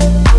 You.